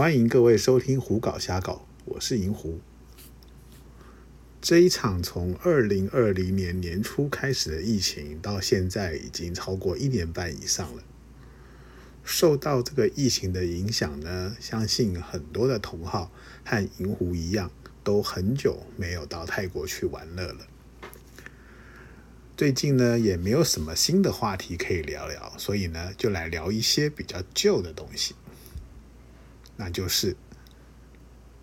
欢迎各位收听《胡搞瞎搞》，我是银狐。这一场从二零二零年年初开始的疫情，到现在已经超过一年半以上了。受到这个疫情的影响呢，相信很多的同好和银狐一样，都很久没有到泰国去玩乐了。最近呢，也没有什么新的话题可以聊聊，所以呢，就来聊一些比较旧的东西。那就是，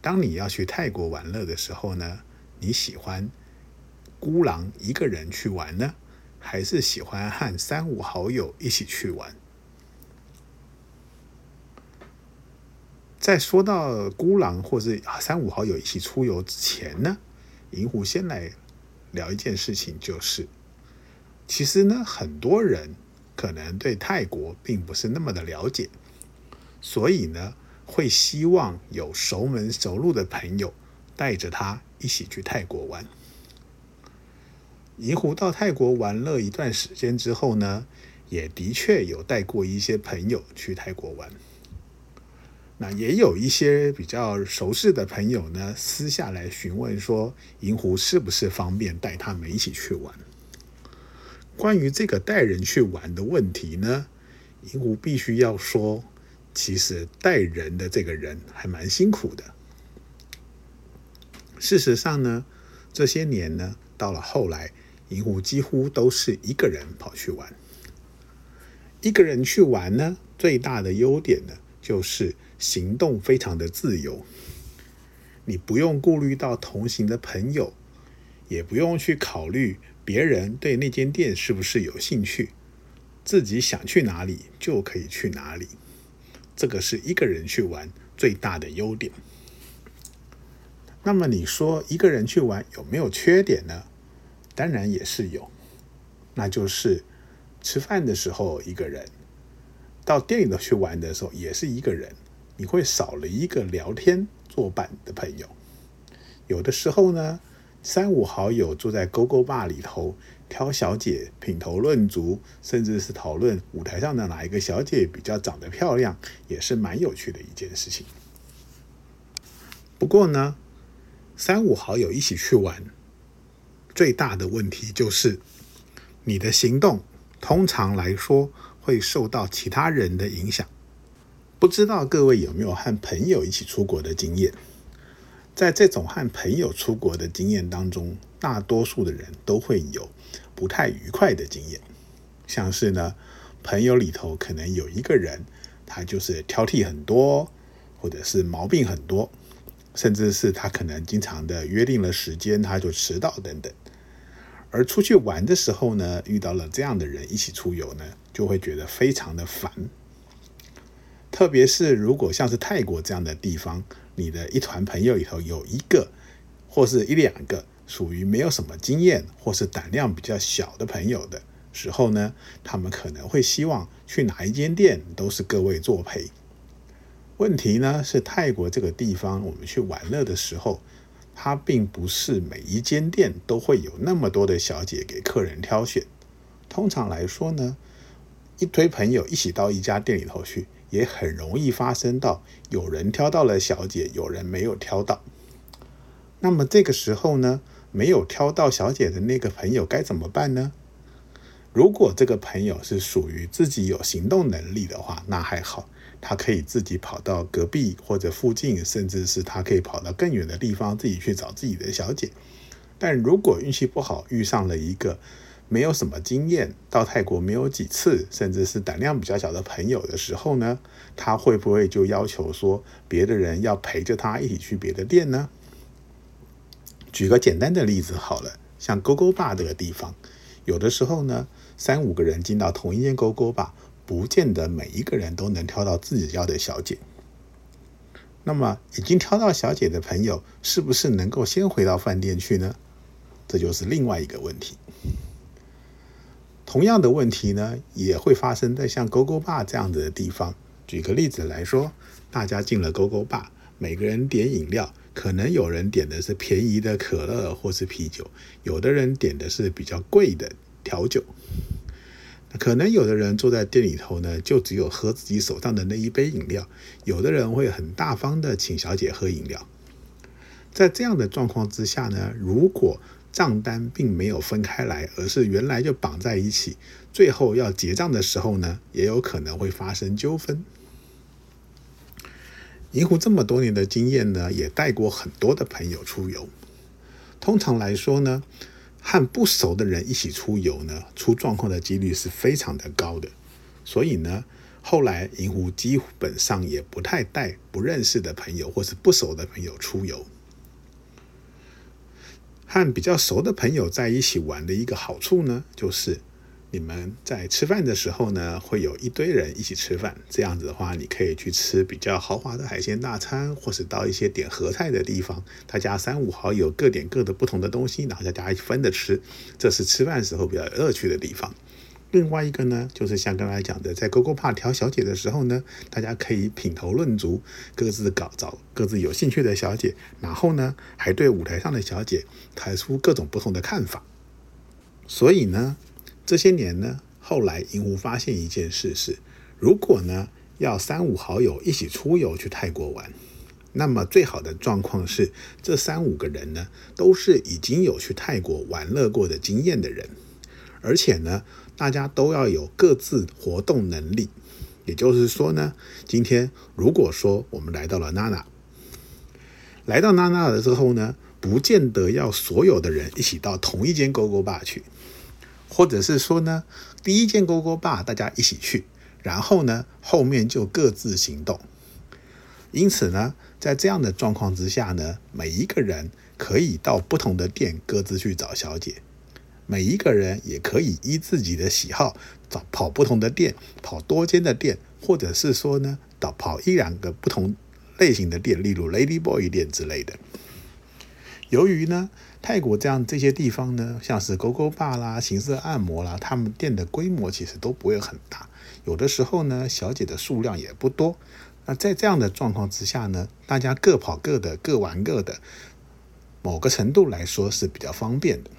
当你要去泰国玩乐的时候呢，你喜欢孤狼一个人去玩呢，还是喜欢和三五好友一起去玩？在说到孤狼或是三五好友一起出游之前呢，银狐先来聊一件事情，就是其实呢，很多人可能对泰国并不是那么的了解，所以呢。会希望有熟门熟路的朋友带着他一起去泰国玩。银狐到泰国玩了一段时间之后呢，也的确有带过一些朋友去泰国玩。那也有一些比较熟识的朋友呢，私下来询问说，银狐是不是方便带他们一起去玩？关于这个带人去玩的问题呢，银狐必须要说。其实带人的这个人还蛮辛苦的。事实上呢，这些年呢，到了后来，银狐几乎都是一个人跑去玩。一个人去玩呢，最大的优点呢，就是行动非常的自由。你不用顾虑到同行的朋友，也不用去考虑别人对那间店是不是有兴趣，自己想去哪里就可以去哪里。这个是一个人去玩最大的优点。那么你说一个人去玩有没有缺点呢？当然也是有，那就是吃饭的时候一个人，到店里头去玩的时候也是一个人，你会少了一个聊天作伴的朋友。有的时候呢，三五好友坐在勾勾吧里头。挑小姐品头论足，甚至是讨论舞台上的哪一个小姐比较长得漂亮，也是蛮有趣的一件事情。不过呢，三五好友一起去玩，最大的问题就是你的行动通常来说会受到其他人的影响。不知道各位有没有和朋友一起出国的经验？在这种和朋友出国的经验当中，大多数的人都会有。不太愉快的经验，像是呢，朋友里头可能有一个人，他就是挑剔很多，或者是毛病很多，甚至是他可能经常的约定了时间他就迟到等等。而出去玩的时候呢，遇到了这样的人一起出游呢，就会觉得非常的烦。特别是如果像是泰国这样的地方，你的一团朋友里头有一个或是一两个。属于没有什么经验或是胆量比较小的朋友的时候呢，他们可能会希望去哪一间店都是各位作陪。问题呢是泰国这个地方，我们去玩乐的时候，它并不是每一间店都会有那么多的小姐给客人挑选。通常来说呢，一堆朋友一起到一家店里头去，也很容易发生到有人挑到了小姐，有人没有挑到。那么这个时候呢？没有挑到小姐的那个朋友该怎么办呢？如果这个朋友是属于自己有行动能力的话，那还好，他可以自己跑到隔壁或者附近，甚至是他可以跑到更远的地方自己去找自己的小姐。但如果运气不好，遇上了一个没有什么经验、到泰国没有几次，甚至是胆量比较小的朋友的时候呢，他会不会就要求说别的人要陪着他一起去别的店呢？举个简单的例子好了，像勾勾坝这个地方，有的时候呢，三五个人进到同一间勾勾坝，不见得每一个人都能挑到自己要的小姐。那么，已经挑到小姐的朋友，是不是能够先回到饭店去呢？这就是另外一个问题。同样的问题呢，也会发生在像勾勾坝这样子的地方。举个例子来说，大家进了勾勾坝，每个人点饮料。可能有人点的是便宜的可乐或是啤酒，有的人点的是比较贵的调酒。可能有的人坐在店里头呢，就只有喝自己手上的那一杯饮料；有的人会很大方的请小姐喝饮料。在这样的状况之下呢，如果账单并没有分开来，而是原来就绑在一起，最后要结账的时候呢，也有可能会发生纠纷。银湖这么多年的经验呢，也带过很多的朋友出游。通常来说呢，和不熟的人一起出游呢，出状况的几率是非常的高的。所以呢，后来银湖基本上也不太带不认识的朋友或是不熟的朋友出游。和比较熟的朋友在一起玩的一个好处呢，就是。你们在吃饭的时候呢，会有一堆人一起吃饭。这样子的话，你可以去吃比较豪华的海鲜大餐，或是到一些点合菜的地方，大家三五好友各点各的不同的东西，然后大家分着吃，这是吃饭时候比较有乐趣的地方。另外一个呢，就是像刚才讲的，在勾勾帕挑小姐的时候呢，大家可以品头论足，各自搞找各自有兴趣的小姐，然后呢，还对舞台上的小姐提出各种不同的看法。所以呢。这些年呢，后来银狐发现一件事是，如果呢要三五好友一起出游去泰国玩，那么最好的状况是这三五个人呢都是已经有去泰国玩乐过的经验的人，而且呢大家都要有各自活动能力。也就是说呢，今天如果说我们来到了娜娜，来到娜娜了之后呢，不见得要所有的人一起到同一间勾勾吧去。或者是说呢，第一件勾勾坝大家一起去，然后呢后面就各自行动。因此呢，在这样的状况之下呢，每一个人可以到不同的店各自去找小姐，每一个人也可以依自己的喜好找跑不同的店，跑多间的店，或者是说呢，到跑一两个不同类型的店，例如 Lady Boy 店之类的。由于呢。泰国这样这些地方呢，像是勾勾坝啦、形色按摩啦，他们店的规模其实都不会很大，有的时候呢，小姐的数量也不多。那在这样的状况之下呢，大家各跑各的，各玩各的，某个程度来说是比较方便的。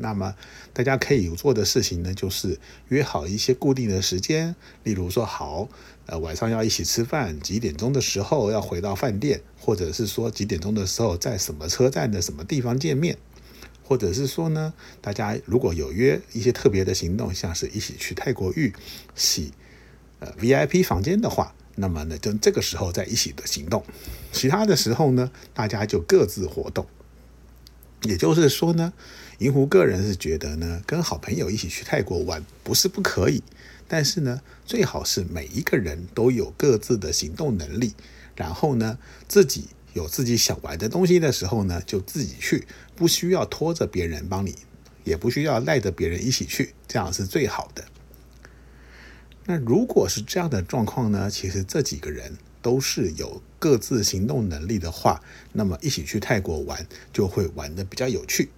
那么大家可以做的事情呢，就是约好一些固定的时间，例如说好，呃，晚上要一起吃饭，几点钟的时候要回到饭店，或者是说几点钟的时候在什么车站的什么地方见面，或者是说呢，大家如果有约一些特别的行动，像是一起去泰国浴洗呃 VIP 房间的话，那么呢，就这个时候在一起的行动，其他的时候呢，大家就各自活动。也就是说呢，银狐个人是觉得呢，跟好朋友一起去泰国玩不是不可以，但是呢，最好是每一个人都有各自的行动能力，然后呢，自己有自己想玩的东西的时候呢，就自己去，不需要拖着别人帮你，也不需要赖着别人一起去，这样是最好的。那如果是这样的状况呢，其实这几个人。都是有各自行动能力的话，那么一起去泰国玩就会玩的比较有趣。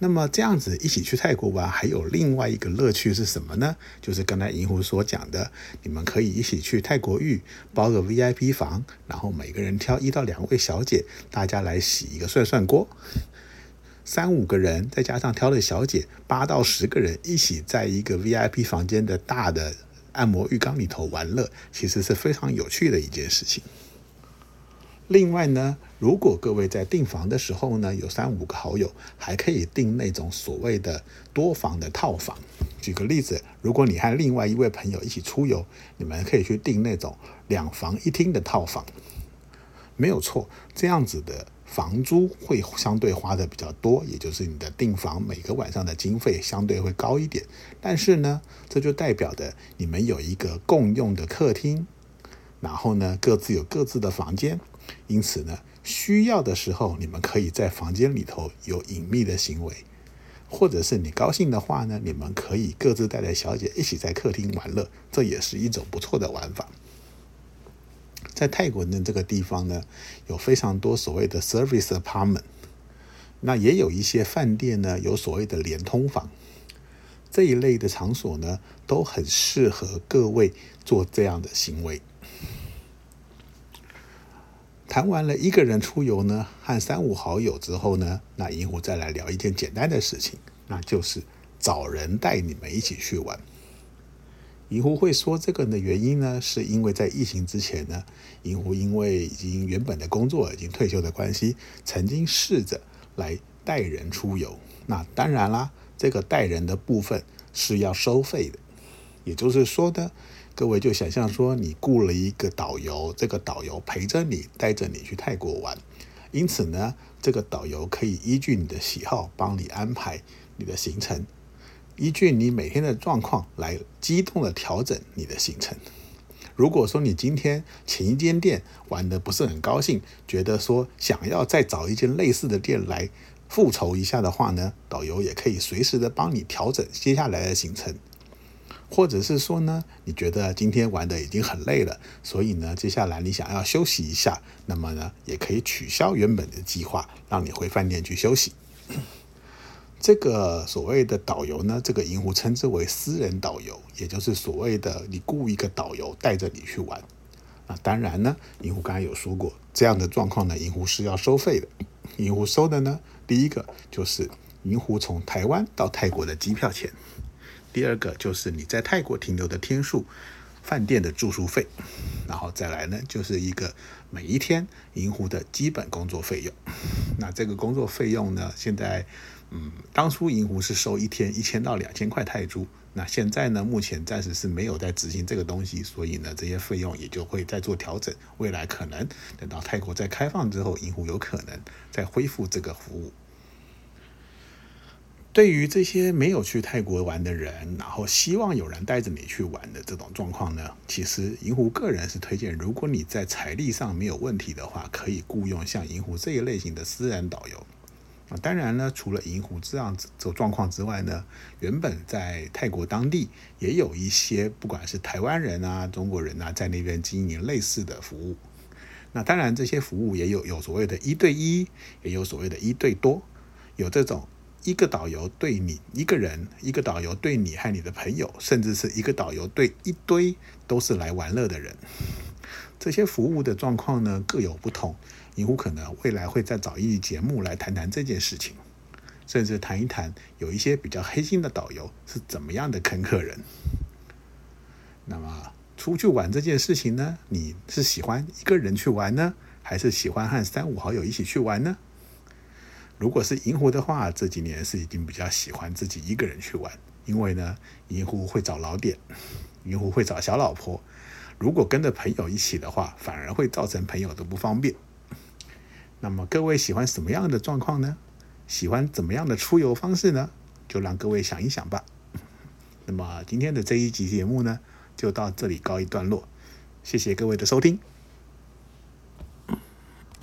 那么这样子一起去泰国玩，还有另外一个乐趣是什么呢？就是刚才银狐所讲的，你们可以一起去泰国浴，包个 VIP 房，然后每个人挑一到两位小姐，大家来洗一个涮涮锅。三五个人再加上挑的小姐，八到十个人一起在一个 VIP 房间的大的。按摩浴缸里头玩乐，其实是非常有趣的一件事情。另外呢，如果各位在订房的时候呢，有三五个好友，还可以订那种所谓的多房的套房。举个例子，如果你和另外一位朋友一起出游，你们可以去订那种两房一厅的套房，没有错，这样子的。房租会相对花的比较多，也就是你的订房每个晚上的经费相对会高一点。但是呢，这就代表的你们有一个共用的客厅，然后呢各自有各自的房间，因此呢需要的时候你们可以在房间里头有隐秘的行为，或者是你高兴的话呢，你们可以各自带着小姐一起在客厅玩乐，这也是一种不错的玩法。在泰国的这个地方呢，有非常多所谓的 service apartment，那也有一些饭店呢，有所谓的连通房，这一类的场所呢，都很适合各位做这样的行为。谈完了一个人出游呢，和三五好友之后呢，那银狐再来聊一件简单的事情，那就是找人带你们一起去玩。银狐会说这个的原因呢，是因为在疫情之前呢，银狐因为已经原本的工作已经退休的关系，曾经试着来带人出游。那当然啦，这个带人的部分是要收费的。也就是说呢，各位就想象说，你雇了一个导游，这个导游陪着你，带着你去泰国玩。因此呢，这个导游可以依据你的喜好，帮你安排你的行程。依据你每天的状况来机动的调整你的行程。如果说你今天前一间店玩的不是很高兴，觉得说想要再找一间类似的店来复仇一下的话呢，导游也可以随时的帮你调整接下来的行程。或者是说呢，你觉得今天玩的已经很累了，所以呢，接下来你想要休息一下，那么呢，也可以取消原本的计划，让你回饭店去休息。这个所谓的导游呢，这个银狐称之为私人导游，也就是所谓的你雇一个导游带着你去玩。那当然呢，银狐刚才有说过，这样的状况呢，银狐是要收费的。银狐收的呢，第一个就是银狐从台湾到泰国的机票钱，第二个就是你在泰国停留的天数。饭店的住宿费，然后再来呢，就是一个每一天银湖的基本工作费用。那这个工作费用呢，现在，嗯，当初银湖是收一天一千到两千块泰铢，那现在呢，目前暂时是没有在执行这个东西，所以呢，这些费用也就会再做调整。未来可能等到泰国再开放之后，银湖有可能再恢复这个服务。对于这些没有去泰国玩的人，然后希望有人带着你去玩的这种状况呢，其实银狐个人是推荐，如果你在财力上没有问题的话，可以雇佣像银狐这一类型的私人导游。啊，当然呢，除了银狐这样子这状况之外呢，原本在泰国当地也有一些不管是台湾人啊、中国人啊，在那边经营类似的服务。那当然，这些服务也有有所谓的一对一，也有所谓的一对多，有这种。一个导游对你一个人，一个导游对你和你的朋友，甚至是一个导游对一堆都是来玩乐的人。这些服务的状况呢各有不同。银狐可能未来会再找一节目来谈谈这件事情，甚至谈一谈有一些比较黑心的导游是怎么样的坑客人。那么出去玩这件事情呢，你是喜欢一个人去玩呢，还是喜欢和三五好友一起去玩呢？如果是银狐的话，这几年是已经比较喜欢自己一个人去玩，因为呢，银狐会找老点，银狐会找小老婆。如果跟着朋友一起的话，反而会造成朋友的不方便。那么各位喜欢什么样的状况呢？喜欢怎么样的出游方式呢？就让各位想一想吧。那么今天的这一集节目呢，就到这里告一段落。谢谢各位的收听。